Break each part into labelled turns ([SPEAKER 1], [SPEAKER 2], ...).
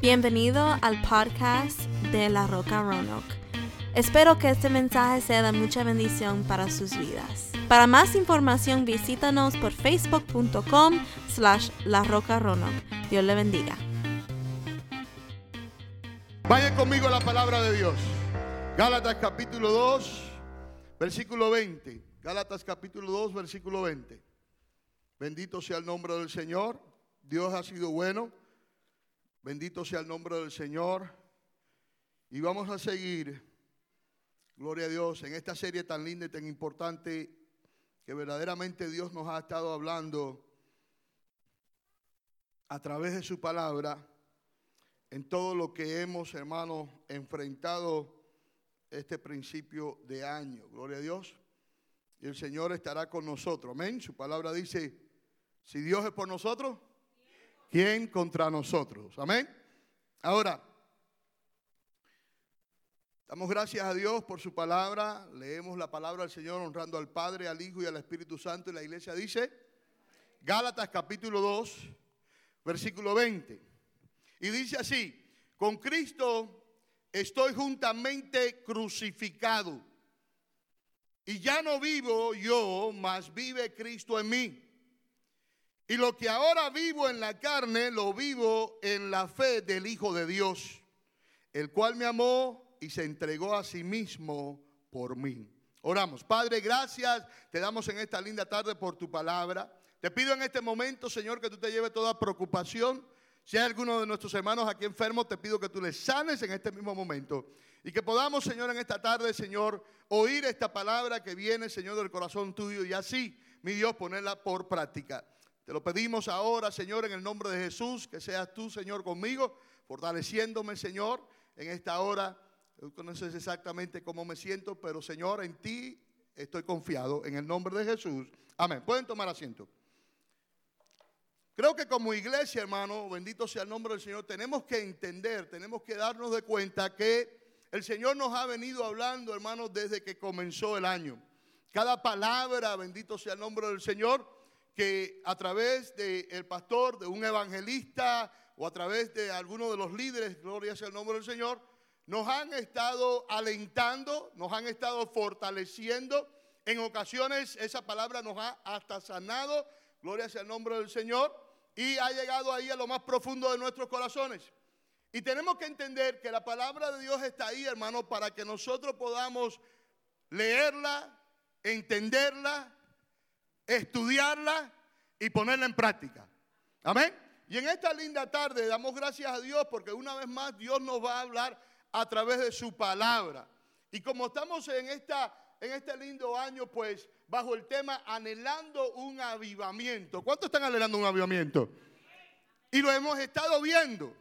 [SPEAKER 1] Bienvenido al podcast de La Roca Roanoke. Espero que este mensaje sea de mucha bendición para sus vidas. Para más información visítanos por facebook.com slash La Roca Roanoke. Dios le bendiga.
[SPEAKER 2] Vayan conmigo a la palabra de Dios. Gálatas capítulo 2, versículo 20. Gálatas capítulo 2, versículo 20. Bendito sea el nombre del Señor. Dios ha sido bueno. Bendito sea el nombre del Señor. Y vamos a seguir, gloria a Dios, en esta serie tan linda y tan importante que verdaderamente Dios nos ha estado hablando a través de su palabra en todo lo que hemos, hermanos, enfrentado este principio de año. Gloria a Dios. Y el Señor estará con nosotros. Amén. Su palabra dice, si Dios es por nosotros, ¿quién contra nosotros? Amén. Ahora, damos gracias a Dios por su palabra. Leemos la palabra del Señor honrando al Padre, al Hijo y al Espíritu Santo. Y la iglesia dice, Gálatas capítulo 2, versículo 20. Y dice así, con Cristo estoy juntamente crucificado. Y ya no vivo yo, mas vive Cristo en mí. Y lo que ahora vivo en la carne, lo vivo en la fe del Hijo de Dios, el cual me amó y se entregó a sí mismo por mí. Oramos. Padre, gracias. Te damos en esta linda tarde por tu palabra. Te pido en este momento, Señor, que tú te lleves toda preocupación. Si hay alguno de nuestros hermanos aquí enfermos, te pido que tú les sanes en este mismo momento. Y que podamos, Señor, en esta tarde, Señor, oír esta palabra que viene, Señor, del corazón tuyo y así, mi Dios, ponerla por práctica. Te lo pedimos ahora, Señor, en el nombre de Jesús, que seas tú, Señor, conmigo, fortaleciéndome, Señor, en esta hora. No sé exactamente cómo me siento, pero, Señor, en ti estoy confiado, en el nombre de Jesús. Amén. Pueden tomar asiento. Creo que como iglesia, hermano, bendito sea el nombre del Señor, tenemos que entender, tenemos que darnos de cuenta que el Señor nos ha venido hablando, hermano, desde que comenzó el año. Cada palabra, bendito sea el nombre del Señor, que a través del pastor, de un evangelista o a través de alguno de los líderes, gloria sea el nombre del Señor, nos han estado alentando, nos han estado fortaleciendo. En ocasiones esa palabra nos ha hasta sanado, gloria sea el nombre del Señor, y ha llegado ahí a lo más profundo de nuestros corazones. Y tenemos que entender que la palabra de Dios está ahí, hermano, para que nosotros podamos leerla, entenderla estudiarla y ponerla en práctica. Amén. Y en esta linda tarde damos gracias a Dios porque una vez más Dios nos va a hablar a través de su palabra. Y como estamos en, esta, en este lindo año, pues bajo el tema anhelando un avivamiento. ¿Cuántos están anhelando un avivamiento? Y lo hemos estado viendo.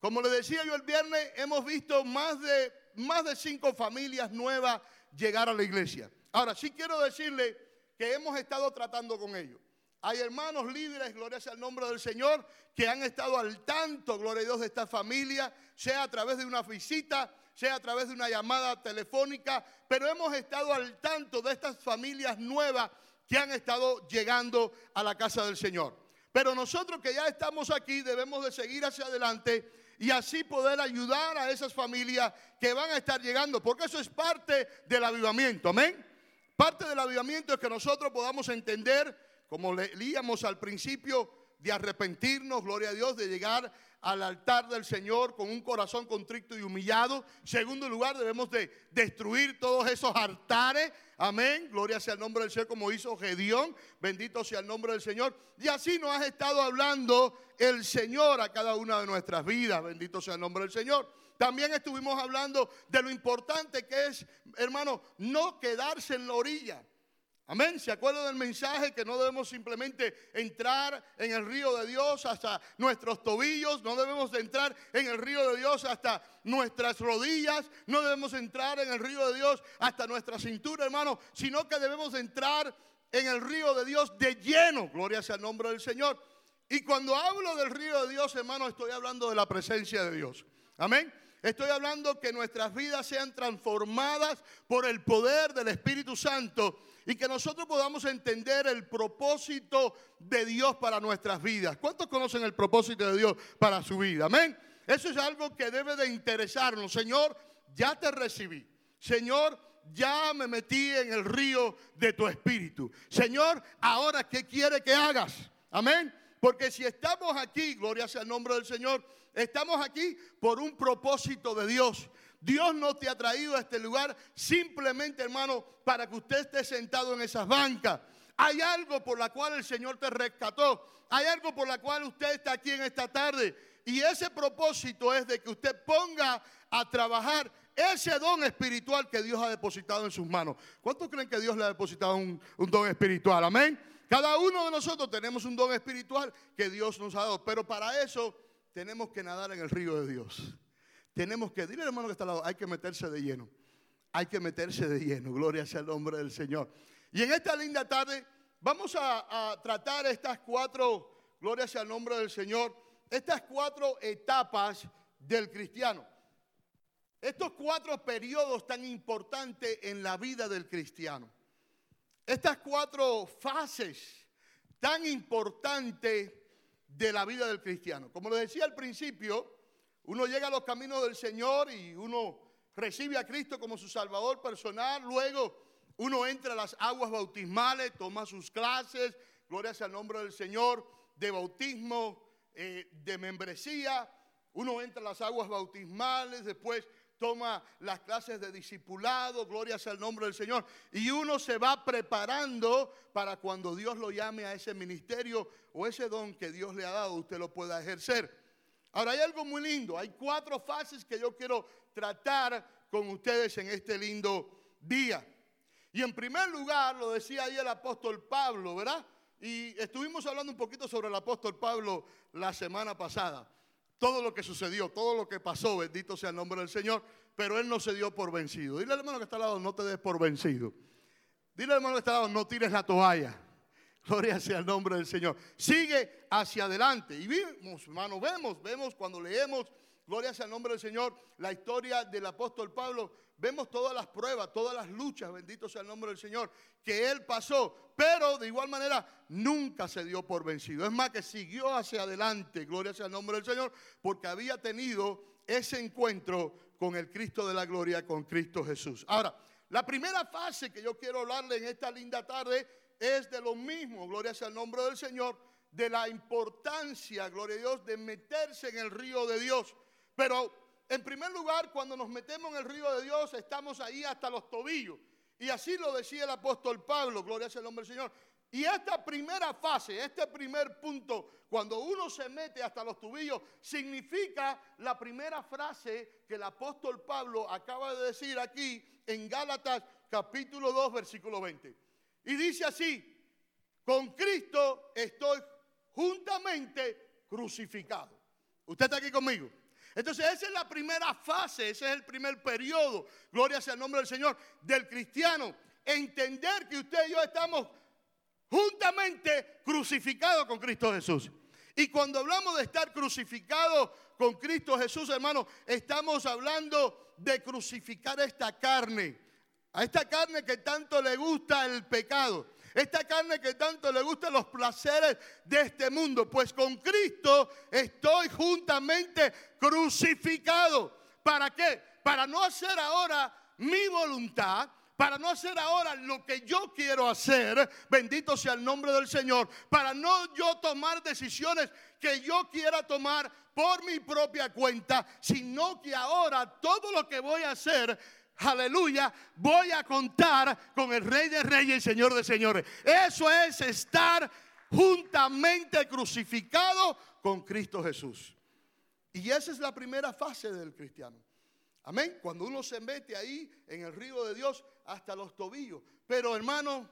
[SPEAKER 2] Como le decía yo el viernes, hemos visto más de, más de cinco familias nuevas llegar a la iglesia. Ahora, sí quiero decirle que hemos estado tratando con ellos. Hay hermanos líderes, gloria sea el nombre del Señor, que han estado al tanto, gloria a Dios, de esta familia, sea a través de una visita, sea a través de una llamada telefónica, pero hemos estado al tanto de estas familias nuevas que han estado llegando a la casa del Señor. Pero nosotros que ya estamos aquí debemos de seguir hacia adelante y así poder ayudar a esas familias que van a estar llegando, porque eso es parte del avivamiento, amén. Parte del avivamiento es que nosotros podamos entender, como leíamos al principio, de arrepentirnos, gloria a Dios, de llegar al altar del Señor con un corazón contrito y humillado. Segundo lugar, debemos de destruir todos esos altares. Amén. Gloria sea el nombre del Señor como hizo Gedeón. Bendito sea el nombre del Señor. Y así nos ha estado hablando el Señor a cada una de nuestras vidas. Bendito sea el nombre del Señor. También estuvimos hablando de lo importante que es, hermano, no quedarse en la orilla. Amén. ¿Se acuerdan del mensaje que no debemos simplemente entrar en el río de Dios hasta nuestros tobillos? No debemos entrar en el río de Dios hasta nuestras rodillas. No debemos entrar en el río de Dios hasta nuestra cintura, hermano. Sino que debemos entrar en el río de Dios de lleno. Gloria sea el nombre del Señor. Y cuando hablo del río de Dios, hermano, estoy hablando de la presencia de Dios. Amén. Estoy hablando que nuestras vidas sean transformadas por el poder del Espíritu Santo y que nosotros podamos entender el propósito de Dios para nuestras vidas. ¿Cuántos conocen el propósito de Dios para su vida? Amén. Eso es algo que debe de interesarnos. Señor, ya te recibí. Señor, ya me metí en el río de tu espíritu. Señor, ahora ¿qué quiere que hagas? Amén. Porque si estamos aquí, gloria sea el nombre del Señor, estamos aquí por un propósito de Dios. Dios no te ha traído a este lugar simplemente, hermano, para que usted esté sentado en esas bancas. Hay algo por la cual el Señor te rescató. Hay algo por la cual usted está aquí en esta tarde. Y ese propósito es de que usted ponga a trabajar ese don espiritual que Dios ha depositado en sus manos. ¿Cuántos creen que Dios le ha depositado un, don espiritual? Amén. Cada uno de nosotros tenemos un don espiritual que Dios nos ha dado. Pero para eso tenemos que nadar en el río de Dios. Tenemos que, dile al hermano que está al lado, hay que meterse de lleno. Hay que meterse de lleno. Gloria sea el nombre del Señor. Y en esta linda tarde vamos a, tratar estas cuatro, gloria sea el nombre del Señor, estas cuatro etapas del cristiano. Estos cuatro periodos tan importantes en la vida del cristiano. Estas cuatro fases tan importantes de la vida del cristiano. Como les decía al principio, uno llega a los caminos del Señor y uno recibe a Cristo como su Salvador personal, luego uno entra a las aguas bautismales, toma sus clases, gloria sea el nombre del Señor, de bautismo, eh, de membresía. Uno entra a las aguas bautismales, después toma las clases de discipulado, gloria sea el nombre del Señor. Y uno se va preparando para cuando Dios lo llame a ese ministerio o ese don que Dios le ha dado, usted lo pueda ejercer. Ahora hay algo muy lindo, hay cuatro fases que yo quiero tratar con ustedes en este lindo día. Y en primer lugar, lo decía ahí el apóstol Pablo, ¿verdad? Y estuvimos hablando un poquito sobre el apóstol Pablo la semana pasada. Todo lo que sucedió, todo lo que pasó, bendito sea el nombre del Señor, pero él no se dio por vencido. Dile al hermano que está al lado, no te des por vencido. Dile al hermano que está al lado, no tires la toalla. Gloria sea el nombre del Señor. Sigue hacia adelante. Y vimos, hermano, vemos, vemos cuando leemos, gloria sea el nombre del Señor, la historia del apóstol Pablo vemos todas las pruebas, todas las luchas, bendito sea el nombre del Señor, que él pasó, pero de igual manera nunca se dio por vencido. Es más que siguió hacia adelante, gloria sea el nombre del Señor, porque había tenido ese encuentro con el Cristo de la gloria, con Cristo Jesús. Ahora, la primera fase que yo quiero hablarle en esta linda tarde es de lo mismo, gloria sea el nombre del Señor, de la importancia, gloria a Dios, de meterse en el río de Dios. Pero en primer lugar, cuando nos metemos en el río de Dios, estamos ahí hasta los tobillos. Y así lo decía el apóstol Pablo, gloria sea el nombre del Señor. Y esta primera fase, este primer punto, cuando uno se mete hasta los tobillos, significa la primera frase que el apóstol Pablo acaba de decir aquí en Gálatas capítulo 2, versículo 20. Y dice así, con Cristo estoy juntamente crucificado. ¿Usted está aquí conmigo? Entonces esa es la primera fase, ese es el primer periodo, gloria sea el nombre del Señor, del cristiano. Entender que usted y yo estamos juntamente crucificados con Cristo Jesús. Y cuando hablamos de estar crucificados con Cristo Jesús, hermano, estamos hablando de crucificar esta carne. A esta carne que tanto le gusta el pecado. Esta carne que tanto le gustan los placeres de este mundo. Pues con Cristo estoy juntamente crucificado. ¿Para qué? Para no hacer ahora mi voluntad, para no hacer ahora lo que yo quiero hacer, bendito sea el nombre del Señor, para no yo tomar decisiones que yo quiera tomar por mi propia cuenta, sino que ahora todo lo que voy a hacer aleluya, voy a contar con el Rey de Reyes y Señor de Señores. Eso es estar juntamente crucificado con Cristo Jesús. Y esa es la primera fase del cristiano. Amén. Cuando uno se mete ahí en el río de Dios hasta los tobillos. Pero hermano,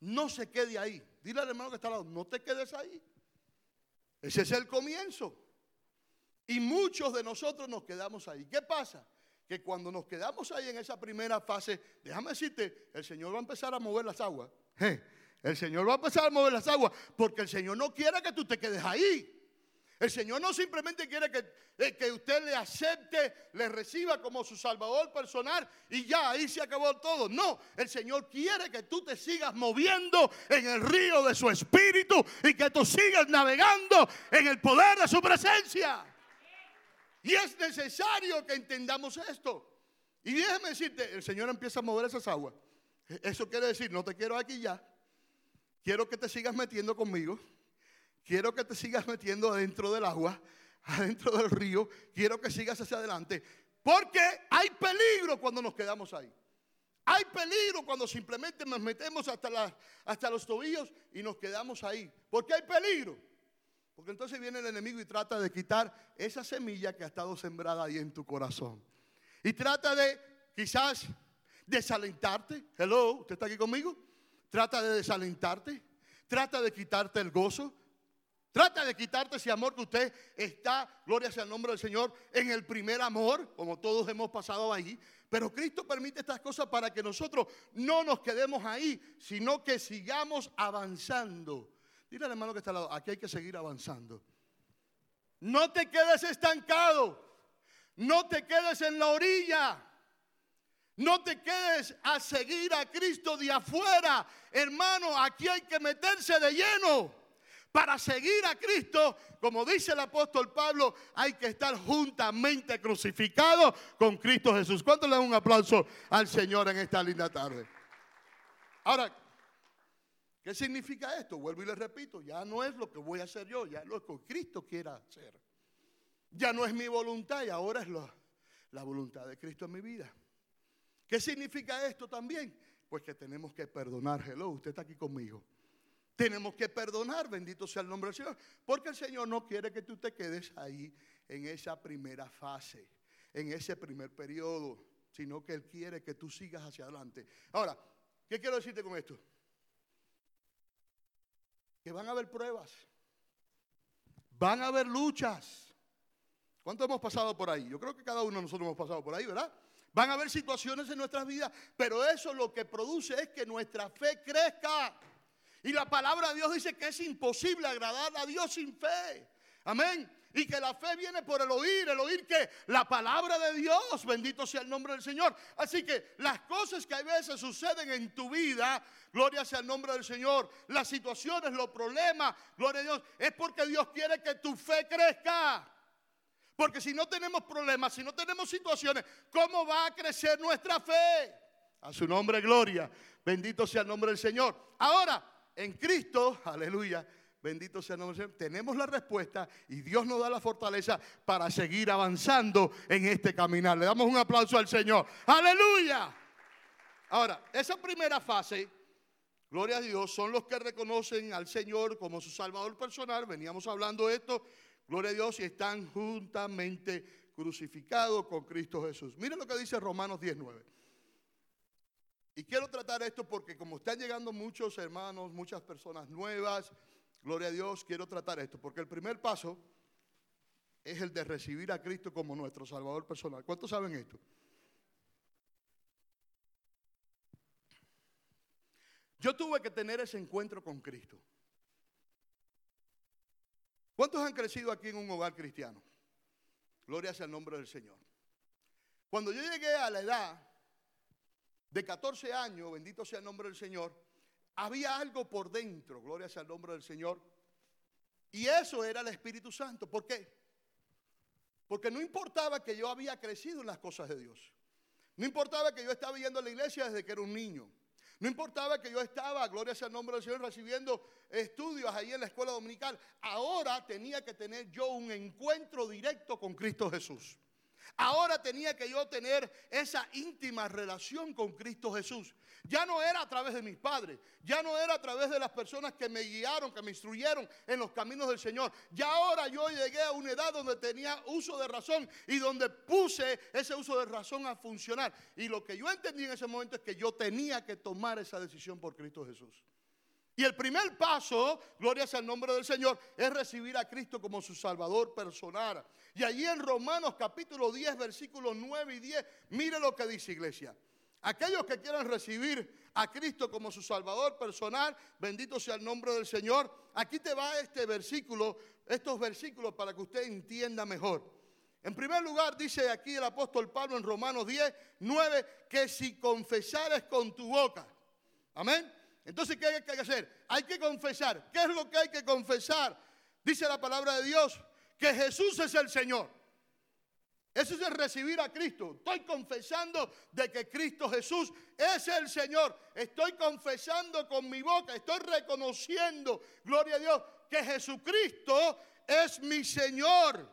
[SPEAKER 2] no se quede ahí. Dile al hermano que está al lado, no te quedes ahí. Ese es el comienzo. Y muchos de nosotros nos quedamos ahí. ¿Qué pasa? Que cuando nos quedamos ahí en esa primera fase, déjame decirte, el Señor va a empezar a mover las aguas. El Señor va a empezar a mover las aguas porque el Señor no quiere que tú te quedes ahí. El Señor no simplemente quiere que, eh, que, usted le acepte, le reciba como su salvador personal y ya ahí se acabó todo. No, el Señor quiere que tú te sigas moviendo en el río de su espíritu y que tú sigas navegando en el poder de su presencia. Y es necesario que entendamos esto. Y déjame decirte, el Señor empieza a mover esas aguas. Eso quiere decir, no te quiero aquí ya. Quiero que te sigas metiendo conmigo. Quiero que te sigas metiendo adentro del agua, adentro del río. Quiero que sigas hacia adelante. Porque hay peligro cuando nos quedamos ahí. Hay peligro cuando simplemente nos metemos hasta, hasta los tobillos y nos quedamos ahí. Porque hay peligro. Porque entonces viene el enemigo y trata de quitar esa semilla que ha estado sembrada ahí en tu corazón. Y trata de quizás desalentarte. Hello, ¿usted está aquí conmigo? Trata de desalentarte. Trata de quitarte el gozo. Trata de quitarte ese amor que usted está, gloria sea el nombre del Señor, en el primer amor, como todos hemos pasado ahí. Pero Cristo permite estas cosas para que nosotros no nos quedemos ahí, sino que sigamos avanzando. Dile al hermano que está al lado, aquí hay que seguir avanzando. No te quedes estancado. No te quedes en la orilla. No te quedes a seguir a Cristo de afuera. Hermano, aquí hay que meterse de lleno. Para seguir a Cristo, como dice el apóstol Pablo, hay que estar juntamente crucificado con Cristo Jesús. ¿Cuánto le dan un aplauso al Señor en esta linda tarde? Ahora, ¿qué significa esto? Vuelvo y le repito, ya no es lo que voy a hacer yo, ya es lo que Cristo quiera hacer. Ya no es mi voluntad y ahora es la voluntad de Cristo en mi vida. ¿Qué significa esto también? Pues que tenemos que perdonar. Hello, usted está aquí conmigo. Tenemos que perdonar, bendito sea el nombre del Señor, porque el Señor no quiere que tú te quedes ahí en esa primera fase, en ese primer periodo, sino que Él quiere que tú sigas hacia adelante. Ahora, ¿qué quiero decirte con esto? Que van a haber pruebas, van a haber luchas. ¿Cuánto hemos pasado por ahí? Yo creo que cada uno de nosotros hemos pasado por ahí, ¿verdad? Van a haber situaciones en nuestras vidas, pero eso lo que produce es que nuestra fe crezca. Y la palabra de Dios dice que es imposible agradar a Dios sin fe. Amén. Y que la fe viene por el oír, el oír que la palabra de Dios, bendito sea el nombre del Señor. Así que las cosas que a veces suceden en tu vida, gloria sea el nombre del Señor, las situaciones, los problemas, gloria a Dios, es porque Dios quiere que tu fe crezca. Porque si no tenemos problemas, si no tenemos situaciones, ¿cómo va a crecer nuestra fe? A su nombre, gloria. Bendito sea el nombre del Señor. Ahora, en Cristo, aleluya, bendito sea el nombre del Señor, tenemos la respuesta y Dios nos da la fortaleza para seguir avanzando en este caminar. Le damos un aplauso al Señor. Aleluya. Ahora, esa primera fase, gloria a Dios, son los que reconocen al Señor como su Salvador personal. Veníamos hablando de esto. Gloria a Dios y están juntamente crucificados con Cristo Jesús. Miren lo que dice Romanos 19. Y quiero tratar esto porque como están llegando muchos hermanos, muchas personas nuevas, gloria a Dios, quiero tratar esto. Porque el primer paso es el de recibir a Cristo como nuestro Salvador personal. ¿Cuántos saben esto? Yo tuve que tener ese encuentro con Cristo. ¿Cuántos han crecido aquí en un hogar cristiano? Gloria sea el nombre del Señor. Cuando yo llegué a la edad de 14 años, bendito sea el nombre del Señor, había algo por dentro, gloria sea el nombre del Señor. Y eso era el Espíritu Santo. ¿Por qué? Porque no importaba que yo había crecido en las cosas de Dios. No importaba que yo estaba yendo a la iglesia desde que era un niño. No importaba que yo estaba, gloria sea el nombre del Señor, recibiendo estudios ahí en la escuela dominical. Ahora tenía que tener yo un encuentro directo con Cristo Jesús. Ahora tenía que yo tener esa íntima relación con Cristo Jesús. Ya no era a través de mis padres, ya no era a través de las personas que me guiaron, que me instruyeron en los caminos del Señor. Ya ahora yo llegué a una edad donde tenía uso de razón y donde puse ese uso de razón a funcionar. Y lo que yo entendí en ese momento es que yo tenía que tomar esa decisión por Cristo Jesús. Y el primer paso, gloria sea el nombre del Señor, es recibir a Cristo como su Salvador personal. Y allí en Romanos capítulo 10, versículos 9 y 10, mire lo que dice iglesia. Aquellos que quieran recibir a Cristo como su Salvador personal, bendito sea el nombre del Señor. Aquí te va este versículo, estos versículos para que usted entienda mejor. En primer lugar, dice aquí el apóstol Pablo en Romanos 10, 9, que si confesares con tu boca, amén entonces, ¿qué hay que hacer? Hay que confesar. ¿Qué es lo que hay que confesar? Dice la palabra de Dios, que Jesús es el Señor. Eso es recibir a Cristo. Estoy confesando de que Cristo Jesús es el Señor. Estoy confesando con mi boca, estoy reconociendo, gloria a Dios, que Jesucristo es mi Señor.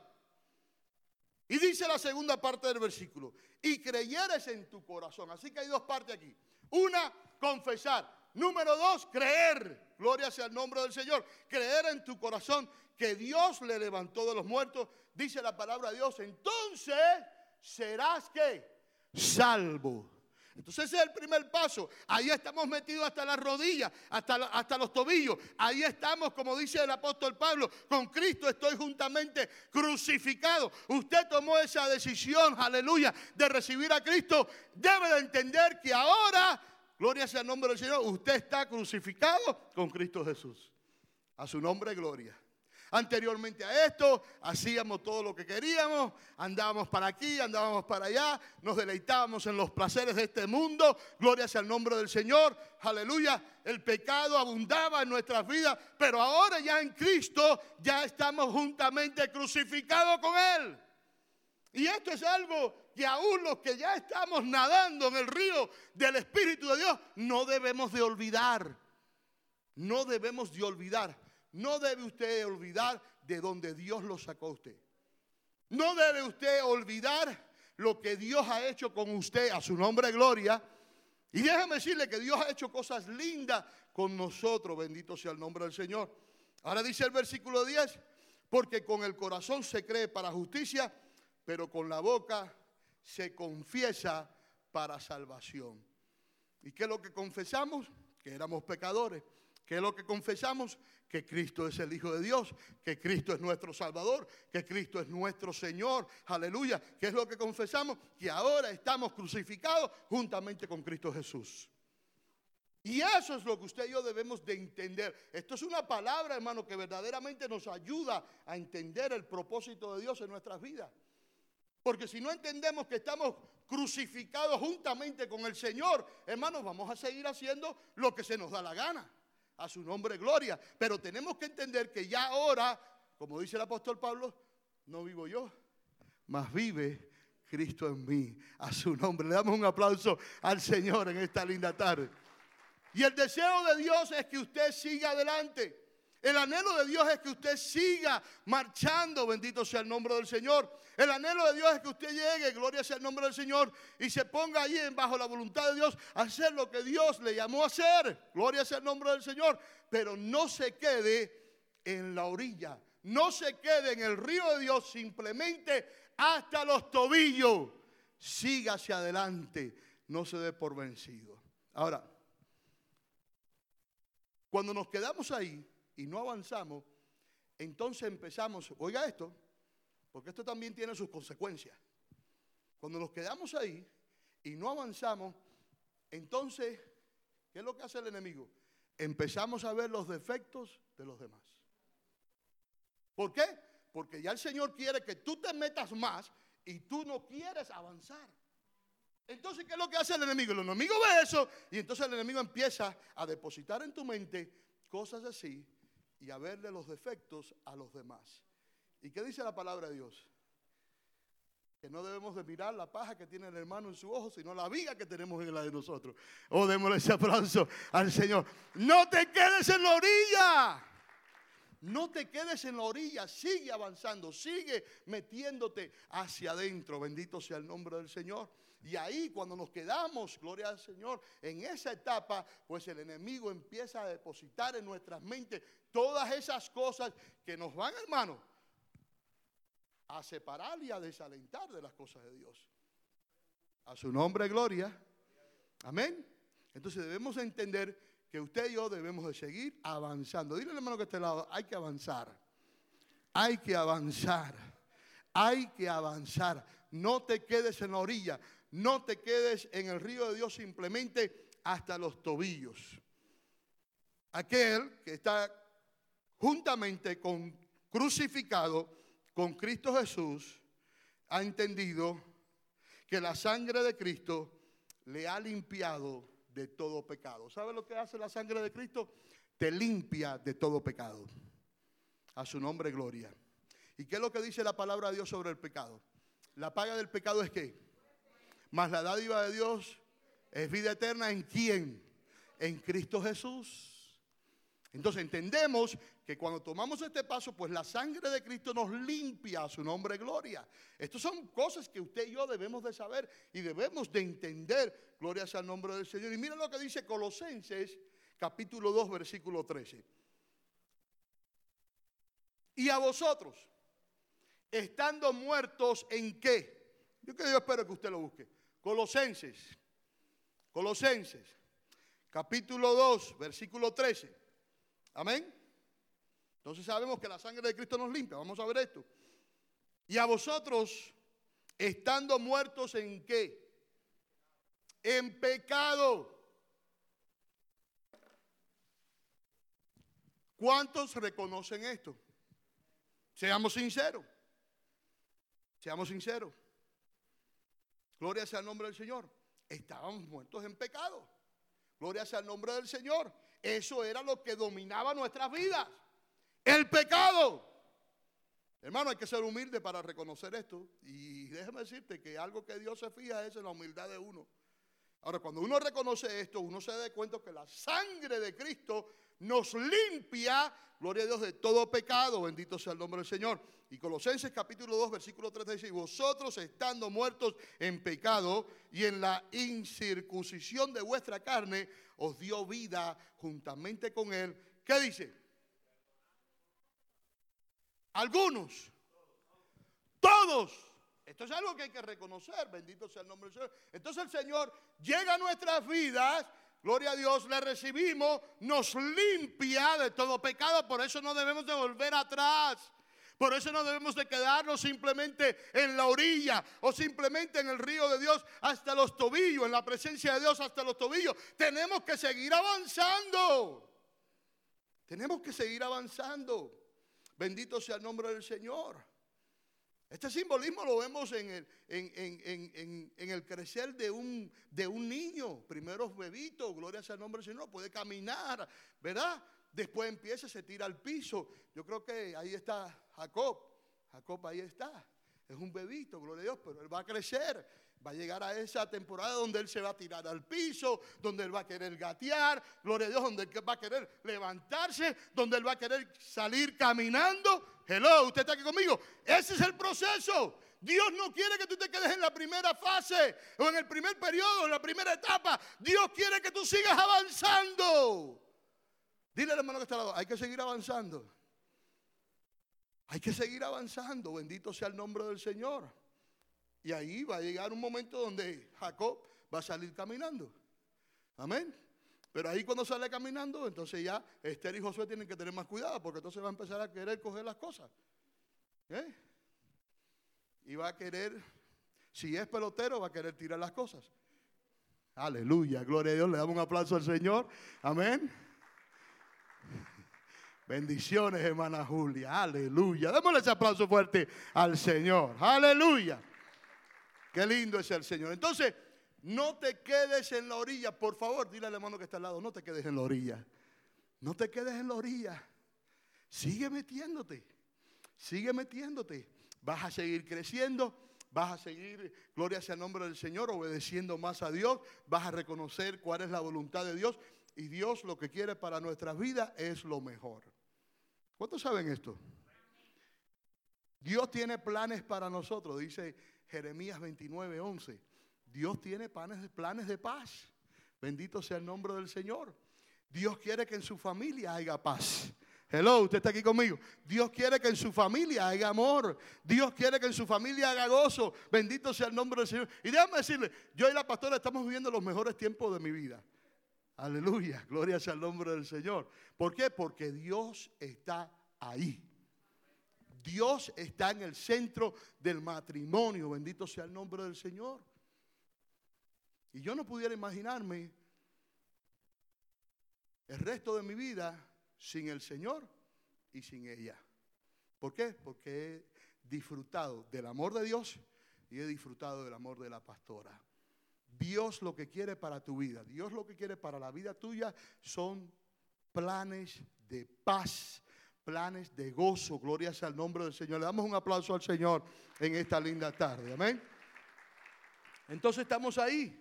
[SPEAKER 2] Y dice la segunda parte del versículo, y creyeres en tu corazón. Así que hay dos partes aquí. Una, confesar. Número dos, creer. Gloria sea el nombre del Señor. Creer en tu corazón que Dios le levantó de los muertos. Dice la palabra de Dios. Entonces serás que salvo. Entonces ese es el primer paso. Ahí estamos metidos hasta las rodillas, hasta, hasta los tobillos. Ahí estamos, como dice el apóstol Pablo, con Cristo estoy juntamente crucificado. Usted tomó esa decisión, aleluya, de recibir a Cristo. Debe de entender que ahora, gloria sea el nombre del Señor, usted está crucificado con Cristo Jesús. A su nombre, gloria. Anteriormente a esto, hacíamos todo lo que queríamos, andábamos para aquí, andábamos para allá, nos deleitábamos en los placeres de este mundo, gloria sea el nombre del Señor, aleluya, el pecado abundaba en nuestras vidas, pero ahora ya en Cristo ya estamos juntamente crucificados con Él. Y esto es algo que aún los que ya estamos nadando en el río del Espíritu de Dios no debemos de olvidar. No debemos de olvidar. No debe usted olvidar de donde Dios lo sacó a usted. No debe usted olvidar lo que Dios ha hecho con usted, a su nombre gloria. Y déjame decirle que Dios ha hecho cosas lindas con nosotros, bendito sea el nombre del Señor. Ahora dice el versículo 10, porque con el corazón se cree para justicia, pero con la boca se confiesa para salvación. ¿Y qué es lo que confesamos? Que éramos pecadores. ¿Qué es lo que confesamos? que Cristo es el Hijo de Dios, que Cristo es nuestro Salvador, que Cristo es nuestro Señor. Aleluya. ¿Qué es lo que confesamos? Que ahora estamos crucificados juntamente con Cristo Jesús. Y eso es lo que usted y yo debemos de entender. Esto es una palabra, hermano, que verdaderamente nos ayuda a entender el propósito de Dios en nuestras vidas. Porque si no entendemos que estamos crucificados juntamente con el Señor, hermanos, vamos a seguir haciendo lo que se nos da la gana a su nombre gloria. Pero tenemos que entender que ya ahora, como dice el apóstol Pablo, no vivo yo, mas vive Cristo en mí. A su nombre. Le damos un aplauso al Señor en esta linda tarde. Y el deseo de Dios es que usted siga adelante. El anhelo de Dios es que usted siga marchando, bendito sea el nombre del Señor. El anhelo de Dios es que usted llegue, gloria sea el nombre del Señor, y se ponga allí bajo la voluntad de Dios a hacer lo que Dios le llamó a hacer. Gloria sea el nombre del Señor. Pero no se quede en la orilla, no se quede en el río de Dios simplemente hasta los tobillos. Siga hacia adelante, no se dé por vencido. Ahora, cuando nos quedamos ahí, y no avanzamos, entonces empezamos, oiga esto, porque esto también tiene sus consecuencias. Cuando nos quedamos ahí y no avanzamos, entonces, ¿qué es lo que hace el enemigo? Empezamos a ver los defectos de los demás. ¿Por qué? Porque ya el Señor quiere que tú te metas más y tú no quieres avanzar. Entonces, ¿qué es lo que hace el enemigo? El enemigo ve eso y entonces el enemigo empieza a depositar en tu mente cosas así y a verle los defectos a los demás. ¿Y qué dice la palabra de Dios? Que no debemos de mirar la paja que tiene el hermano en su ojo, sino la viga que tenemos en la de nosotros. Oh, démosle ese aplauso al Señor. No te quedes en la orilla. No te quedes en la orilla, sigue avanzando, sigue metiéndote hacia adentro. Bendito sea el nombre del Señor. Y ahí cuando nos quedamos, gloria al Señor, en esa etapa, pues el enemigo empieza a depositar en nuestras mentes todas esas cosas que nos van, hermano, a separar y a desalentar de las cosas de Dios. A su nombre, gloria. Amén. Entonces debemos entender que usted y yo debemos de seguir avanzando. Dile hermano que está al lado, hay que avanzar. Hay que avanzar. Hay que avanzar. No te quedes en la orilla. No te quedes en el río de Dios simplemente hasta los tobillos. Aquel que está juntamente con crucificado con Cristo Jesús ha entendido que la sangre de Cristo le ha limpiado de todo pecado. ¿Sabe lo que hace la sangre de Cristo? Te limpia de todo pecado. A su nombre, gloria. ¿Y qué es lo que dice la palabra de Dios sobre el pecado? La paga del pecado es qué? Más la dádiva de Dios es vida eterna en quién? En Cristo Jesús. Entonces entendemos que cuando tomamos este paso, pues la sangre de Cristo nos limpia a su nombre gloria. Estas son cosas que usted y yo debemos de saber y debemos de entender. Gloria sea al nombre del Señor. Y mira lo que dice Colosenses capítulo 2 versículo 13. Y a vosotros, estando muertos en qué? Yo yo espero que usted lo busque. Colosenses, Colosenses, capítulo 2, versículo 13. Amén. Entonces sabemos que la sangre de Cristo nos limpia. Vamos a ver esto. Y a vosotros, estando muertos en qué? En pecado. ¿Cuántos reconocen esto? Seamos sinceros. Seamos sinceros. Gloria sea el nombre del Señor. Estábamos muertos en pecado. Gloria sea el nombre del Señor. Eso era lo que dominaba nuestras vidas. El pecado. Hermano, hay que ser humilde para reconocer esto. Y déjeme decirte que algo que Dios se fija es en la humildad de uno. Ahora, cuando uno reconoce esto, uno se da cuenta que la sangre de Cristo nos limpia, gloria a Dios, de todo pecado. Bendito sea el nombre del Señor. Y Colosenses capítulo 2, versículo 3 dice, y vosotros estando muertos en pecado y en la incircuncisión de vuestra carne, os dio vida juntamente con él. ¿Qué dice? Algunos. Todos. Esto es algo que hay que reconocer. Bendito sea el nombre del Señor. Entonces el Señor llega a nuestras vidas. Gloria a Dios, le recibimos, nos limpia de todo pecado. Por eso no debemos de volver atrás. Por eso no debemos de quedarnos simplemente en la orilla o simplemente en el río de Dios hasta los tobillos, en la presencia de Dios hasta los tobillos. Tenemos que seguir avanzando. Tenemos que seguir avanzando. Bendito sea el nombre del Señor. Este simbolismo lo vemos en el, crecer de un, de un niño. Primero bebito, gloria sea el nombre del Señor, puede caminar, ¿verdad? Después empieza, se tira al piso. Yo creo que ahí está Jacob. Jacob ahí está. Es un bebito, gloria a Dios, pero él va a crecer. Va a llegar a esa temporada donde él se va a tirar al piso, donde él va a querer gatear, gloria a Dios, donde él va a querer levantarse, donde él va a querer salir caminando. Hello, usted está aquí conmigo. Ese es el proceso. Dios no quiere que tú te quedes en la primera fase o en el primer periodo, en la primera etapa. Dios quiere que tú sigas avanzando. Dile al hermano que está al lado, hay que seguir avanzando. Hay que seguir avanzando, bendito sea el nombre del Señor. Y ahí va a llegar un momento donde Jacob va a salir caminando. Amén. Pero ahí cuando sale caminando, entonces ya Esther y Josué tienen que tener más cuidado, porque entonces va a empezar a querer coger las cosas. ¿Eh? Y va a querer, si es pelotero, va a querer tirar las cosas. Aleluya, gloria a Dios, le damos un aplauso al Señor. Amén. Bendiciones, hermana Julia. Aleluya. Démosle ese aplauso fuerte al Señor. Aleluya. Qué lindo es el Señor. Entonces, no te quedes en la orilla. Por favor, dile al hermano que está al lado, no te quedes en la orilla. No te quedes en la orilla. Sigue metiéndote. Sigue metiéndote. Vas a seguir creciendo. Vas a seguir, gloria sea el nombre del Señor, obedeciendo más a Dios. Vas a reconocer cuál es la voluntad de Dios. Y Dios lo que quiere para nuestras vidas es lo mejor. ¿Cuántos saben esto? Dios tiene planes para nosotros, dice Jeremías 29, 11. Dios tiene planes, de paz. Bendito sea el nombre del Señor. Dios quiere que en su familia haya paz. Hello, usted está aquí conmigo. Dios quiere que en su familia haya amor. Dios quiere que en su familia haya gozo. Bendito sea el nombre del Señor. Y déjame decirle, yo y la pastora estamos viviendo los mejores tiempos de mi vida. Aleluya, gloria sea el nombre del Señor. ¿Por qué? Porque Dios está ahí. Dios está en el centro del matrimonio, bendito sea el nombre del Señor. Y yo no pudiera imaginarme el resto de mi vida sin el Señor y sin ella. ¿Por qué? Porque he disfrutado del amor de Dios y he disfrutado del amor de la pastora. Dios lo que quiere para tu vida, Dios lo que quiere para la vida tuya son planes de paz, planes de gozo. Gloria sea al nombre del Señor. Le damos un aplauso al Señor en esta linda tarde. Amén. Entonces estamos ahí,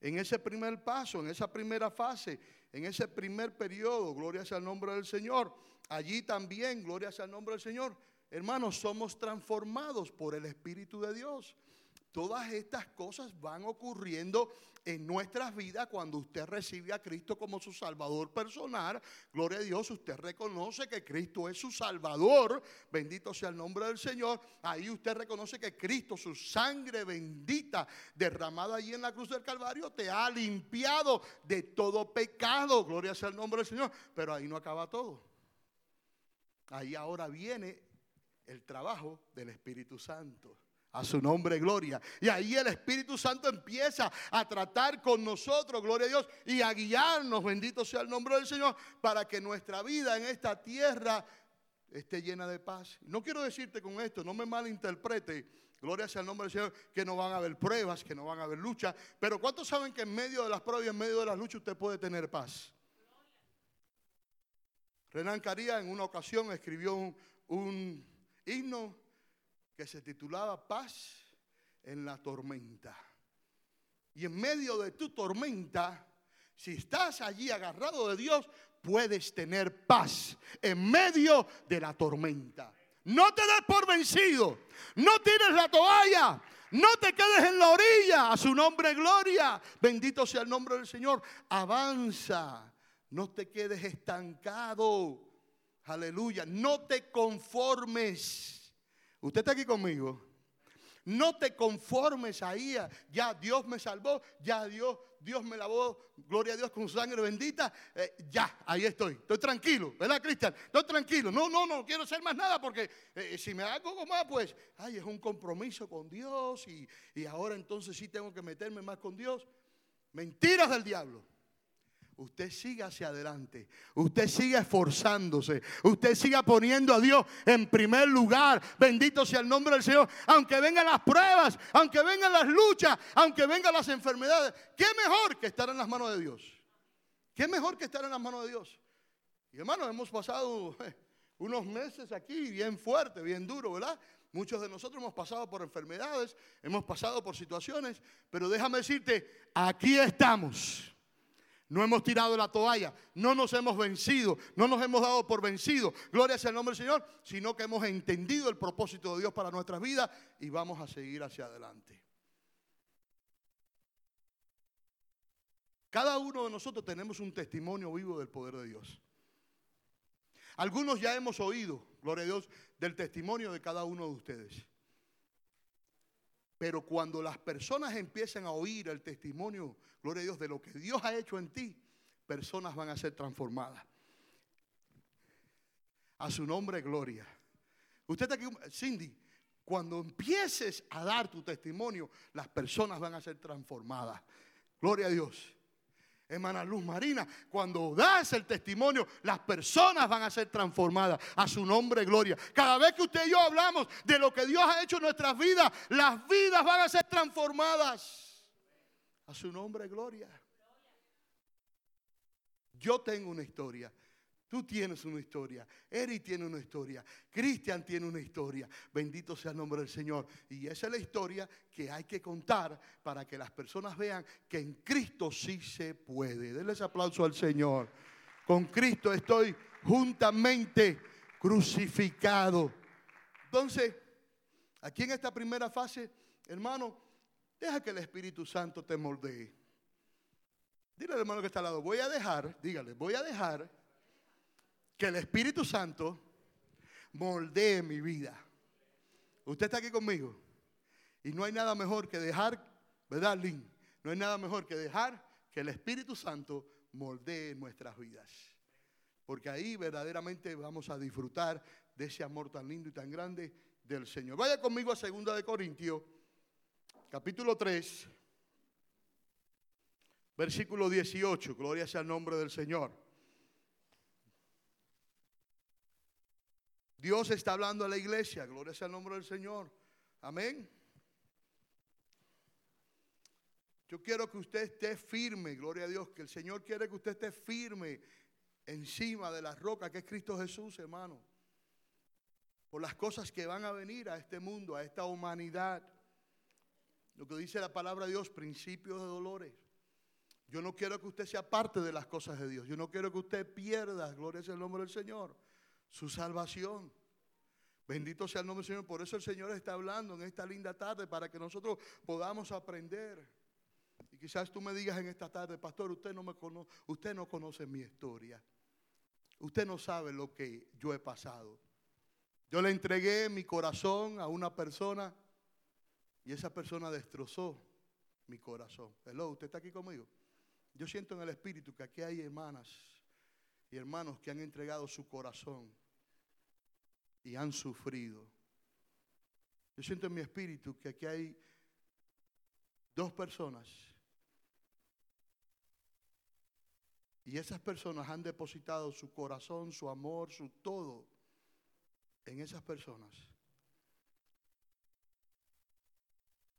[SPEAKER 2] en ese primer paso, en esa primera fase, en ese primer periodo. Gloria sea al nombre del Señor. Allí también, gloria sea al nombre del Señor. Hermanos, somos transformados por el Espíritu de Dios. Todas estas cosas van ocurriendo en nuestras vidas cuando usted recibe a Cristo como su Salvador personal. Gloria a Dios, usted reconoce que Cristo es su Salvador. Bendito sea el nombre del Señor. Ahí usted reconoce que Cristo, su sangre bendita derramada allí en la cruz del Calvario, te ha limpiado de todo pecado. Gloria sea el nombre del Señor. Pero ahí no acaba todo. Ahí ahora viene el trabajo del Espíritu Santo. A su nombre, gloria. Y ahí el Espíritu Santo empieza a tratar con nosotros, gloria a Dios, y a guiarnos, bendito sea el nombre del Señor, para que nuestra vida en esta tierra esté llena de paz. No quiero decirte con esto, no me malinterprete, gloria sea el nombre del Señor, que no van a haber pruebas, que no van a haber luchas, pero ¿cuántos saben que en medio de las pruebas y en medio de las luchas usted puede tener paz? Renan Caría en una ocasión escribió un, un himno que se titulaba Paz en la tormenta. Y en medio de tu tormenta, si estás allí agarrado de Dios, puedes tener paz en medio de la tormenta. No te des por vencido, no tires la toalla, no te quedes en la orilla, a su nombre gloria. Bendito sea el nombre del Señor. Avanza, no te quedes estancado. Aleluya, no te conformes. Usted está aquí conmigo. No te conformes ahí. Ya Dios me salvó. Ya Dios, Dios me lavó. Gloria a Dios con su sangre bendita. Eh, ya, ahí estoy. Estoy tranquilo. ¿Verdad, Cristian? Estoy tranquilo. No, no, no quiero hacer más nada porque eh, si me hago más, pues, ay, es un compromiso con Dios y, y ahora entonces sí tengo que meterme más con Dios. Mentiras del diablo. Usted siga hacia adelante. Usted siga esforzándose. Usted siga poniendo a Dios en primer lugar. Bendito sea el nombre del Señor. Aunque vengan las pruebas, aunque vengan las luchas, aunque vengan las enfermedades. ¿Qué mejor que estar en las manos de Dios? ¿Qué mejor que estar en las manos de Dios? Y hermanos, hemos pasado unos meses aquí bien fuerte, bien duro, ¿verdad? Muchos de nosotros hemos pasado por enfermedades, hemos pasado por situaciones, pero déjame decirte, aquí estamos. No hemos tirado la toalla, no nos hemos vencido, no nos hemos dado por vencido. Gloria sea el nombre del Señor, sino que hemos entendido el propósito de Dios para nuestras vidas y vamos a seguir hacia adelante. Cada uno de nosotros tenemos un testimonio vivo del poder de Dios. Algunos ya hemos oído, gloria a Dios, del testimonio de cada uno de ustedes. Pero cuando las personas empiezan a oír el testimonio, gloria a Dios, de lo que Dios ha hecho en ti, personas van a ser transformadas. A su nombre, gloria. Usted está aquí, Cindy, cuando empieces a dar tu testimonio, las personas van a ser transformadas. Gloria a Dios. Hermana Luz Marina, cuando das el testimonio, las personas van a ser transformadas a su nombre, gloria. Cada vez que usted y yo hablamos de lo que Dios ha hecho en nuestras vidas, las vidas van a ser transformadas a su nombre, gloria. Yo tengo una historia. Tú tienes una historia, Eri tiene una historia, Cristian tiene una historia. Bendito sea el nombre del Señor. Y esa es la historia que hay que contar para que las personas vean que en Cristo sí se puede. Denles aplauso al Señor. Con Cristo estoy juntamente crucificado. Entonces, aquí en esta primera fase, hermano, deja que el Espíritu Santo te moldee. Dile al hermano que está al lado, voy a dejar, dígale, voy a dejar que el Espíritu Santo moldee mi vida. Usted está aquí conmigo. Y no hay nada mejor que dejar, ¿verdad, Lynn? No hay nada mejor que dejar que el Espíritu Santo moldee nuestras vidas. Porque ahí verdaderamente vamos a disfrutar de ese amor tan lindo y tan grande del Señor. Vaya conmigo a 2 de Corintios, capítulo 3, versículo 18. Gloria sea el nombre del Señor. Dios está hablando a la iglesia. Gloria sea el nombre del Señor. Amén. Yo quiero que usted esté firme, gloria a Dios, que el Señor quiere que usted esté firme encima de la roca que es Cristo Jesús, hermano. por las cosas que van a venir a este mundo, a esta humanidad. Lo que dice la palabra de Dios, principios de dolores. Yo no quiero que usted sea parte de las cosas de Dios. Yo no quiero que usted pierda, gloria es el nombre del Señor, su salvación. Bendito sea el nombre del Señor. Por eso el Señor está hablando en esta linda tarde para que nosotros podamos aprender. Y quizás tú me digas en esta tarde, pastor, usted no me conoce, usted no conoce mi historia. Usted no sabe lo que yo he pasado. Yo le entregué mi corazón a una persona y esa persona destrozó mi corazón. Hello, ¿usted está aquí conmigo? Yo siento en el espíritu que aquí hay hermanas y hermanos que han entregado su corazón y han sufrido. Yo siento en mi espíritu que aquí hay dos personas y esas personas han depositado su corazón, su amor, su todo en esas personas.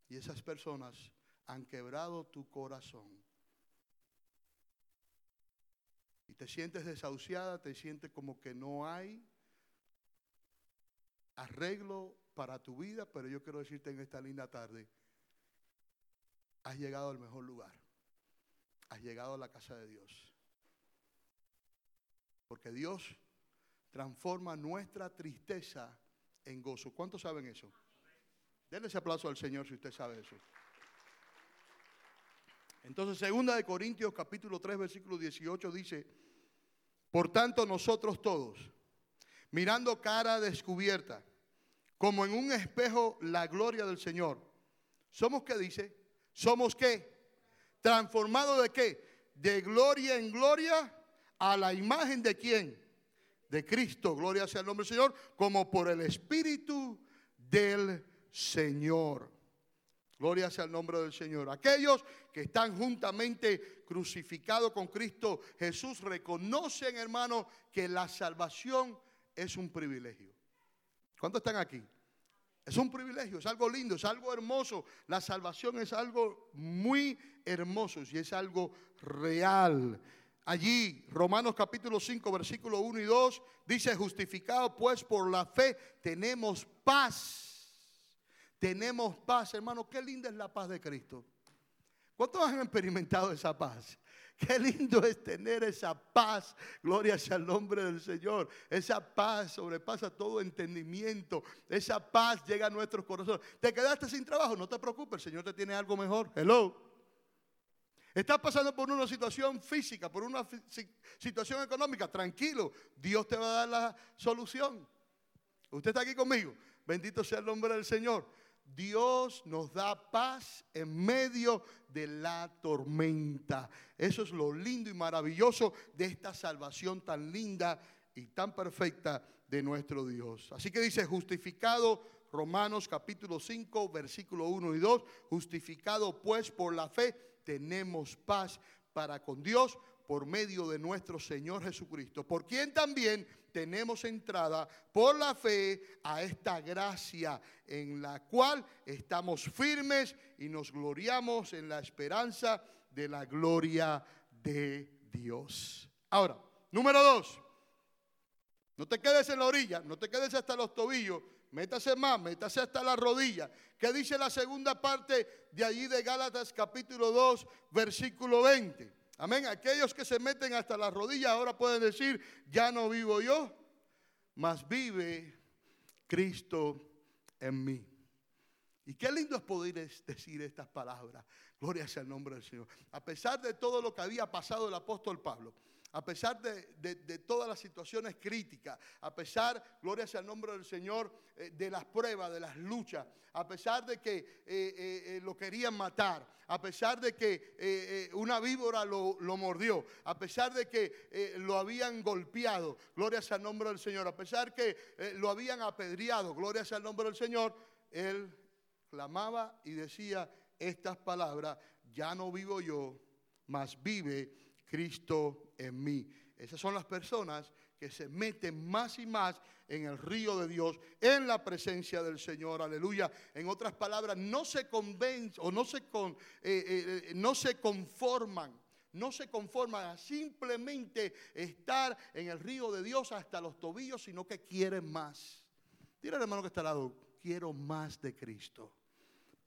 [SPEAKER 2] Y esas personas han quebrado tu corazón. Y te sientes desahuciada, te sientes como que no hay arreglo para tu vida, pero yo quiero decirte en esta linda tarde, has llegado al mejor lugar. Has llegado a la casa de Dios. Porque Dios transforma nuestra tristeza en gozo. ¿Cuántos saben eso? Denle ese aplauso al Señor si usted sabe eso. Entonces, segunda de Corintios capítulo 3 versículo 18 dice, por tanto nosotros todos, mirando cara descubierta, como en un espejo la gloria del Señor, somos qué dice? Somos qué? Transformados de qué? De gloria en gloria a la imagen de quién? de Cristo, gloria sea el nombre del Señor, como por el Espíritu del Señor. Gloria sea el nombre del Señor. Aquellos que están juntamente crucificados con Cristo Jesús reconocen, hermano, que la salvación es un privilegio. ¿Cuántos están aquí? Es un privilegio, es algo lindo, es algo hermoso. La salvación es algo muy hermoso y es algo real. Allí, Romanos capítulo 5, versículo 1 y 2, dice, justificado pues por la fe, tenemos paz. Tenemos paz, hermano. Qué linda es la paz de Cristo. ¿Cuántos han experimentado esa paz? Qué lindo es tener esa paz. Gloria sea el nombre del Señor. Esa paz sobrepasa todo entendimiento. Esa paz llega a nuestros corazones. ¿Te quedaste sin trabajo? No te preocupes, el Señor te tiene algo mejor. Hello. Estás pasando por una situación física, por una situación económica, tranquilo, Dios te va a dar la solución. Usted está aquí conmigo. Bendito sea el nombre del Señor. Dios nos da paz en medio de la tormenta. Eso es lo lindo y maravilloso de esta salvación tan linda y tan perfecta de nuestro Dios. Así que dice, justificado, Romanos capítulo 5, versículo 1 y 2, justificado pues por la fe tenemos paz para con Dios por medio de nuestro Señor Jesucristo, por quien también tenemos entrada por la fe a esta gracia en la cual estamos firmes y nos gloriamos en la esperanza de la gloria de Dios. Ahora, número dos, no te quedes en la orilla, no te quedes hasta los tobillos, Métase más, métase hasta la rodilla. ¿Qué dice la segunda parte de allí de Gálatas capítulo 2, versículo 20? Amén. Aquellos que se meten hasta la rodilla ahora pueden decir, ya no vivo yo, mas vive Cristo en mí. Y qué lindo es poder decir estas palabras. Gloria sea el nombre del Señor. A pesar de todo lo que había pasado el apóstol Pablo, a pesar de, todas las situaciones críticas, a pesar, gloria sea el nombre del Señor, eh, de las pruebas, de las luchas, a pesar de que eh, eh, lo querían matar, a pesar de que una víbora lo, lo, mordió, a pesar de que lo habían golpeado, gloria sea el nombre del Señor, a pesar que lo habían apedreado, gloria sea el nombre del Señor, él clamaba y decía estas palabras, ya no vivo yo, mas vive Cristo en mí. Esas son las personas que se meten más y más en el río de Dios, en la presencia del Señor, aleluya. En otras palabras, no se convencen o no se, con, eh, eh, no se conforman, no se conforman a simplemente estar en el río de Dios hasta los tobillos, sino que quieren más. Dile al hermano que está al lado, quiero más de Cristo.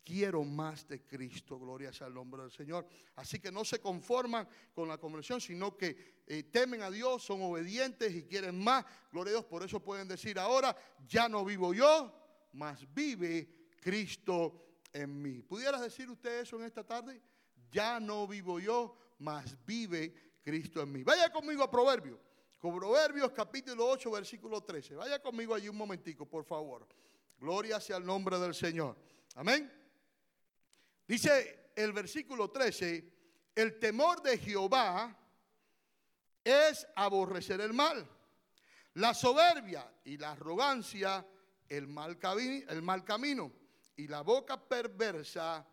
[SPEAKER 2] Quiero más de Cristo, gloria sea el nombre del Señor. Así que no se conforman con la conversión, sino que eh, temen a Dios, son obedientes y quieren más. Gloria a Dios, por eso pueden decir ahora, ya no vivo yo, mas vive Cristo en mí. ¿Pudieras decir usted eso en esta tarde? Ya no vivo yo, mas vive Cristo en mí. Vaya conmigo a Proverbios. Con Proverbios capítulo 8, versículo 13. Vaya conmigo allí un momentico, por favor. Gloria sea el nombre del Señor. Amén. Dice el versículo 13, el temor de Jehová es aborrecer el mal, la soberbia y la arrogancia, el mal, el mal camino y la boca perversa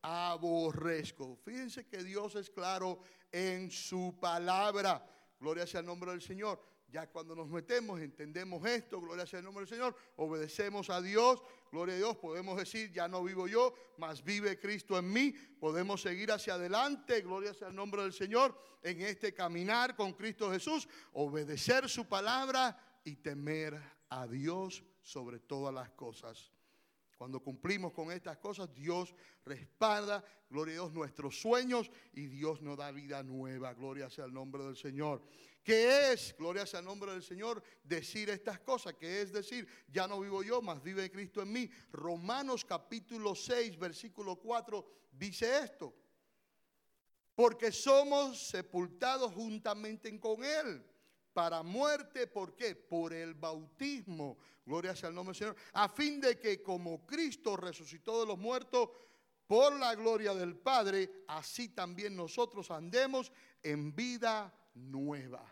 [SPEAKER 2] aborrezco. Fíjense que Dios es claro en su palabra. Gloria sea el nombre del Señor. Ya cuando nos metemos, entendemos esto, gloria sea el nombre del Señor, obedecemos a Dios, gloria a Dios, podemos decir, ya no vivo yo, mas vive Cristo en mí, podemos seguir hacia adelante, gloria sea el nombre del Señor, en este caminar con Cristo Jesús, obedecer su palabra y temer a Dios sobre todas las cosas. Cuando cumplimos con estas cosas, Dios respalda, gloria a Dios, nuestros sueños y Dios nos da vida nueva. Gloria sea el nombre del Señor. ¿Qué es, gloria sea el nombre del Señor, decir estas cosas? ¿Qué es decir, ya no vivo yo, más vive Cristo en mí? Romanos capítulo 6, versículo 4 dice esto. Porque somos sepultados juntamente con Él para muerte, ¿por qué? Por el bautismo, gloria sea el nombre del Señor, a fin de que como Cristo resucitó de los muertos por la gloria del Padre, así también nosotros andemos en vida nueva.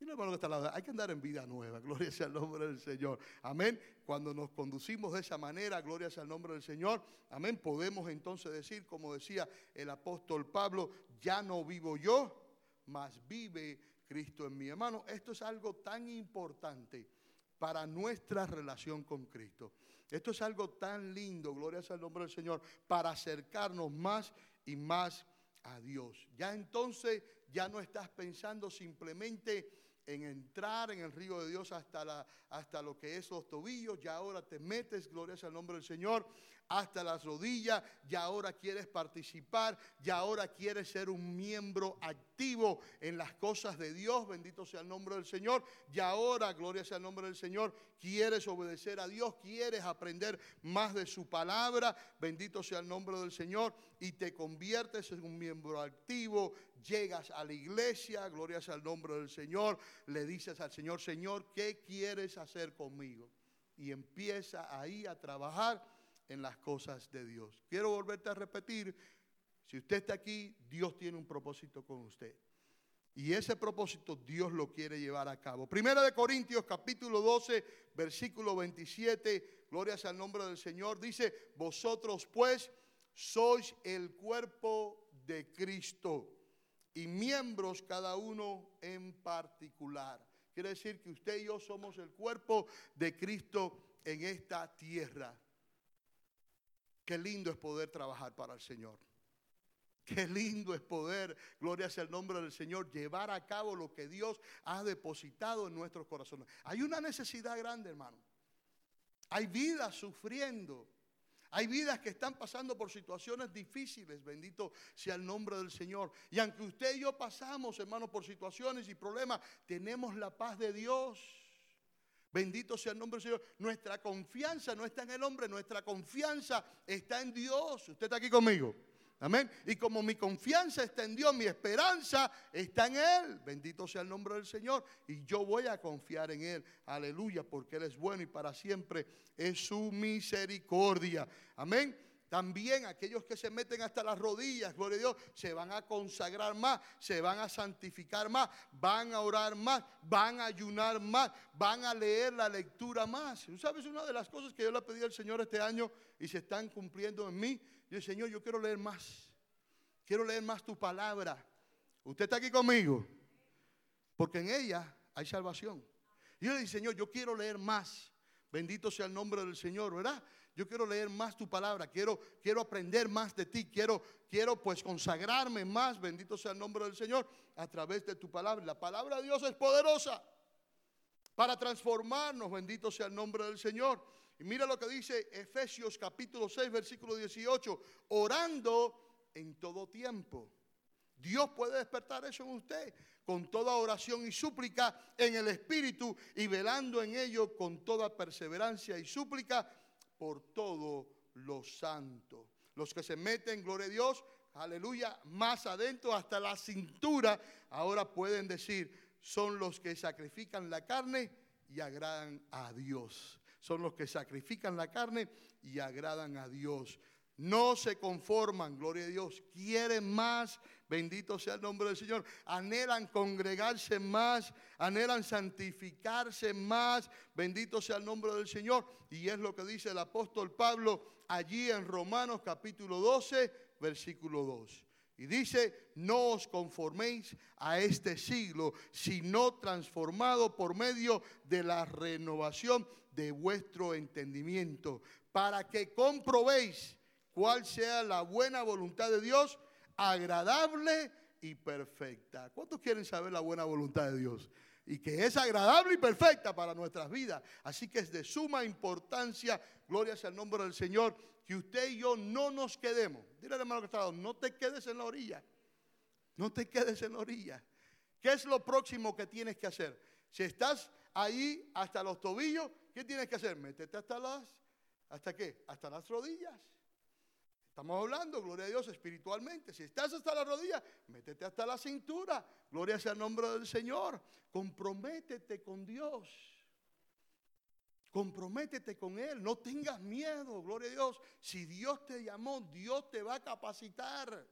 [SPEAKER 2] No, hermano que está al lado, hay que andar en vida nueva, gloria sea el nombre del Señor. Amén. Cuando nos conducimos de esa manera, gloria sea el nombre del Señor. Amén. Podemos entonces decir, como decía el apóstol Pablo, ya no vivo yo, mas vive Cristo en mi hermano. Esto es algo tan importante para nuestra relación con Cristo. Esto es algo tan lindo, gloria el nombre del Señor, para acercarnos más y más a Dios. Ya entonces ya no estás pensando simplemente en entrar en el río de Dios hasta, la, hasta lo que es los tobillos, ya ahora te metes, gloria el nombre del Señor, hasta las rodillas, ya ahora quieres participar, ya ahora quieres ser un miembro activo en las cosas de Dios, bendito sea el nombre del Señor, ya ahora, gloria sea el nombre del Señor, quieres obedecer a Dios, quieres aprender más de su palabra, bendito sea el nombre del Señor, y te conviertes en un miembro activo, llegas a la iglesia, gloria sea el nombre del Señor, le dices al Señor, Señor, ¿qué quieres hacer conmigo? Y empieza ahí a trabajar en las cosas de Dios. Quiero volverte a repetir, si usted está aquí, Dios tiene un propósito con usted. Y ese propósito Dios lo quiere llevar a cabo. Primera de Corintios capítulo 12, versículo 27, gloria sea al nombre del Señor, dice, vosotros pues sois el cuerpo de Cristo y miembros cada uno en particular. Quiere decir que usted y yo somos el cuerpo de Cristo en esta tierra. Qué lindo es poder trabajar para el Señor. Qué lindo es poder, gloria sea el nombre del Señor, llevar a cabo lo que Dios ha depositado en nuestros corazones. Hay una necesidad grande, hermano. Hay vidas sufriendo. Hay vidas que están pasando por situaciones difíciles, bendito sea el nombre del Señor. Y aunque usted y yo pasamos, hermano, por situaciones y problemas, tenemos la paz de Dios. Bendito sea el nombre del Señor. Nuestra confianza no está en el hombre, nuestra confianza está en Dios. Usted está aquí conmigo. Amén. Y como mi confianza está en Dios, mi esperanza está en Él. Bendito sea el nombre del Señor. Y yo voy a confiar en Él. Aleluya, porque Él es bueno y para siempre es su misericordia. Amén. También aquellos que se meten hasta las rodillas, gloria a Dios, se van a consagrar más, se van a santificar más, van a orar más, van a ayunar más, van a leer la lectura más. ¿Sabes una de las cosas que yo le pedí al Señor este año y se están cumpliendo en mí? Yo, Señor, yo quiero leer más. Quiero leer más tu palabra. ¿Usted está aquí conmigo? Porque en ella hay salvación. Y yo le dije, Señor, yo quiero leer más. Bendito sea el nombre del Señor, ¿verdad? Yo quiero leer más tu palabra, quiero, quiero aprender más de ti, quiero, quiero pues consagrarme más, bendito sea el nombre del Señor, a través de tu palabra. La palabra de Dios es poderosa para transformarnos, bendito sea el nombre del Señor. Y mira lo que dice Efesios capítulo 6, versículo 18, orando en todo tiempo. Dios puede despertar eso en usted con toda oración y súplica en el Espíritu y velando en ello con toda perseverancia y súplica por todos los santos. Los que se meten, gloria a Dios, aleluya, más adentro hasta la cintura, ahora pueden decir, son los que sacrifican la carne y agradan a Dios. Son los que sacrifican la carne y agradan a Dios. No se conforman, gloria a Dios, quieren más, bendito sea el nombre del Señor. Anhelan congregarse más, anhelan santificarse más, bendito sea el nombre del Señor. Y es lo que dice el apóstol Pablo allí en Romanos capítulo 12, versículo 2. Y dice, no os conforméis a este siglo, sino transformado por medio de la renovación de vuestro entendimiento, para que comprobéis cuál sea la buena voluntad de Dios, agradable y perfecta. ¿Cuántos quieren saber la buena voluntad de Dios? Y que es agradable y perfecta para nuestras vidas. Así que es de suma importancia, gloria sea el nombre del Señor, que usted y yo no nos quedemos. Dile al hermano que está no te quedes en la orilla. No te quedes en la orilla. ¿Qué es lo próximo que tienes que hacer? Si estás ahí hasta los tobillos, ¿qué tienes que hacer? Métete hasta las, ¿hasta qué? Hasta las rodillas. Estamos hablando, gloria a Dios, espiritualmente. Si estás hasta la rodilla, métete hasta la cintura. Gloria sea el nombre del Señor. Comprométete con Dios. Comprométete con Él. No tengas miedo, gloria a Dios. Si Dios te llamó, Dios te va a capacitar.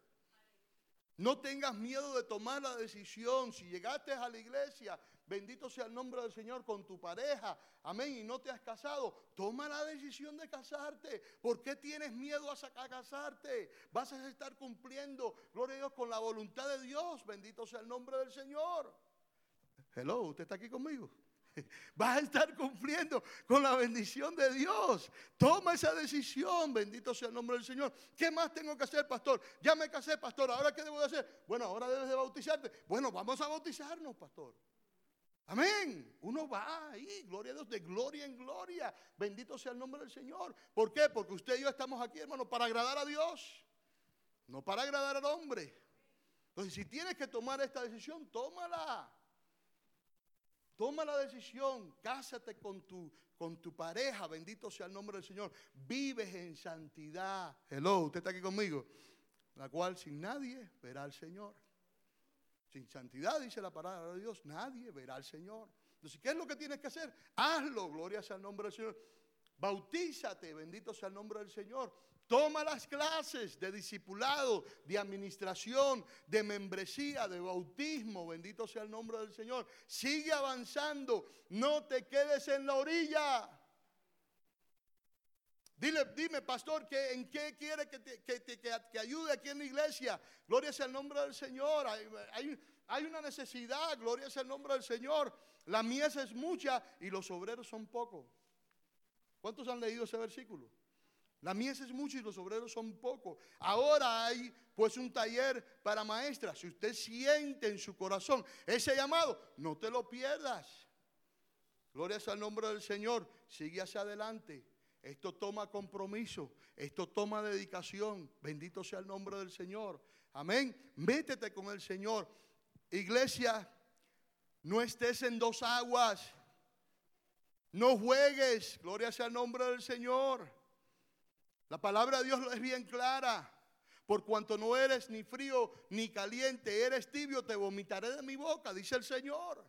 [SPEAKER 2] No tengas miedo de tomar la decisión. Si llegaste a la iglesia, bendito sea el nombre del Señor con tu pareja, amén, y no te has casado, toma la decisión de casarte. ¿Por qué tienes miedo a, casarte? Vas a estar cumpliendo, gloria a Dios, con la voluntad de Dios. Bendito sea el nombre del Señor. Hello, ¿usted está aquí conmigo? Vas a estar cumpliendo con la bendición de Dios. Toma esa decisión, bendito sea el nombre del Señor. ¿Qué más tengo que hacer, pastor? Ya me casé, pastor. ¿Ahora qué debo de hacer? Bueno, ahora debes de bautizarte. Bueno, vamos a bautizarnos, pastor. Amén. Uno va ahí, gloria a Dios, de gloria en gloria. Bendito sea el nombre del Señor. ¿Por qué? Porque usted y yo estamos aquí, hermano, para agradar a Dios, no para agradar al hombre. Entonces, si tienes que tomar esta decisión, tómala. Toma la decisión, cásate con tu, con tu pareja, bendito sea el nombre del Señor. Vives en santidad. Hello, usted está aquí conmigo. La cual sin nadie verá al Señor. Sin santidad, dice la palabra de Dios, nadie verá al Señor. Entonces, ¿qué es lo que tienes que hacer? Hazlo, gloria sea el nombre del Señor. Bautízate, bendito sea el nombre del Señor. Toma las clases de discipulado, de administración, de membresía, de bautismo. Bendito sea el nombre del Señor. Sigue avanzando. No te quedes en la orilla. Dile, dime, pastor, que ¿en qué quiere que te, que, ayude aquí en la iglesia? Gloria sea el nombre del Señor. Hay, hay una necesidad, gloria sea el nombre del Señor. La mies es mucha y los obreros son pocos. ¿Cuántos han leído ese versículo? La mies es mucho y los obreros son pocos. Ahora hay pues un taller para maestras. Si usted siente en su corazón ese llamado, no te lo pierdas. Gloria al nombre del Señor. Sigue hacia adelante. Esto toma compromiso. Esto toma dedicación. Bendito sea el nombre del Señor. Amén. Métete con el Señor. Iglesia, no estés en dos aguas. No juegues. Gloria sea el nombre del Señor. La palabra de Dios es bien clara. Por cuanto no eres ni frío ni caliente, eres tibio, te vomitaré de mi boca, dice el Señor.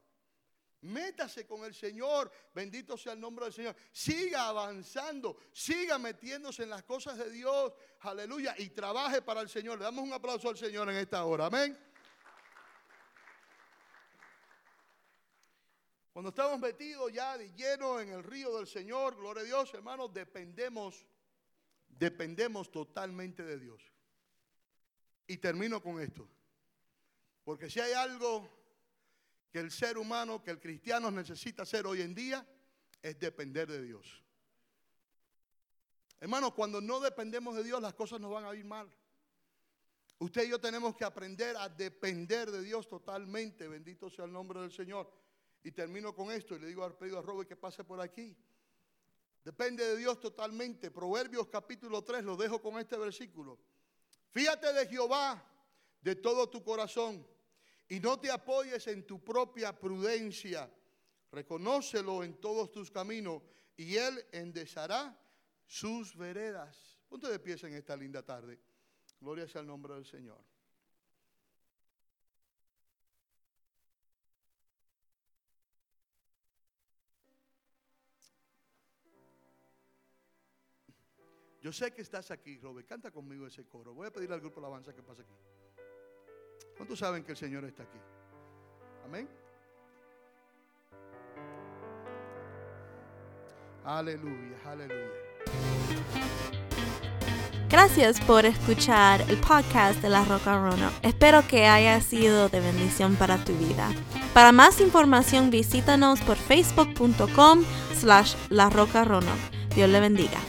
[SPEAKER 2] Métase con el Señor, bendito sea el nombre del Señor. Siga avanzando, siga metiéndose en las cosas de Dios, aleluya, y trabaje para el Señor. Le damos un aplauso al Señor en esta hora, amén. Cuando estamos metidos ya de lleno en el río del Señor, gloria a Dios, hermanos, dependemos dependemos totalmente de Dios. Y termino con esto. Porque si hay algo que el ser humano, que el cristiano necesita hacer hoy en día, es depender de Dios. Hermanos, cuando no dependemos de Dios, las cosas nos van a ir mal. Usted y yo tenemos que aprender a depender de Dios totalmente. Bendito sea el nombre del Señor. Y termino con esto y le digo al pedido a Robert que pase por aquí. Depende de Dios totalmente. Proverbios capítulo 3, lo dejo con este versículo. Fíjate de Jehová de todo tu corazón y no te apoyes en tu propia prudencia. Reconócelo en todos tus caminos y Él enderezará sus veredas. Ponte de pies en esta linda tarde. Gloria sea el nombre del Señor. Yo sé que estás aquí, Robert. Canta conmigo ese coro. Voy a pedir al grupo alabanza que pase aquí. ¿Cuántos saben que el Señor está aquí? Amén. Aleluya, aleluya.
[SPEAKER 1] Gracias por escuchar el podcast de La Roca Rono. Espero que haya sido de bendición para tu vida. Para más información visítanos por facebook.com slash La Roca Rono. Dios le bendiga.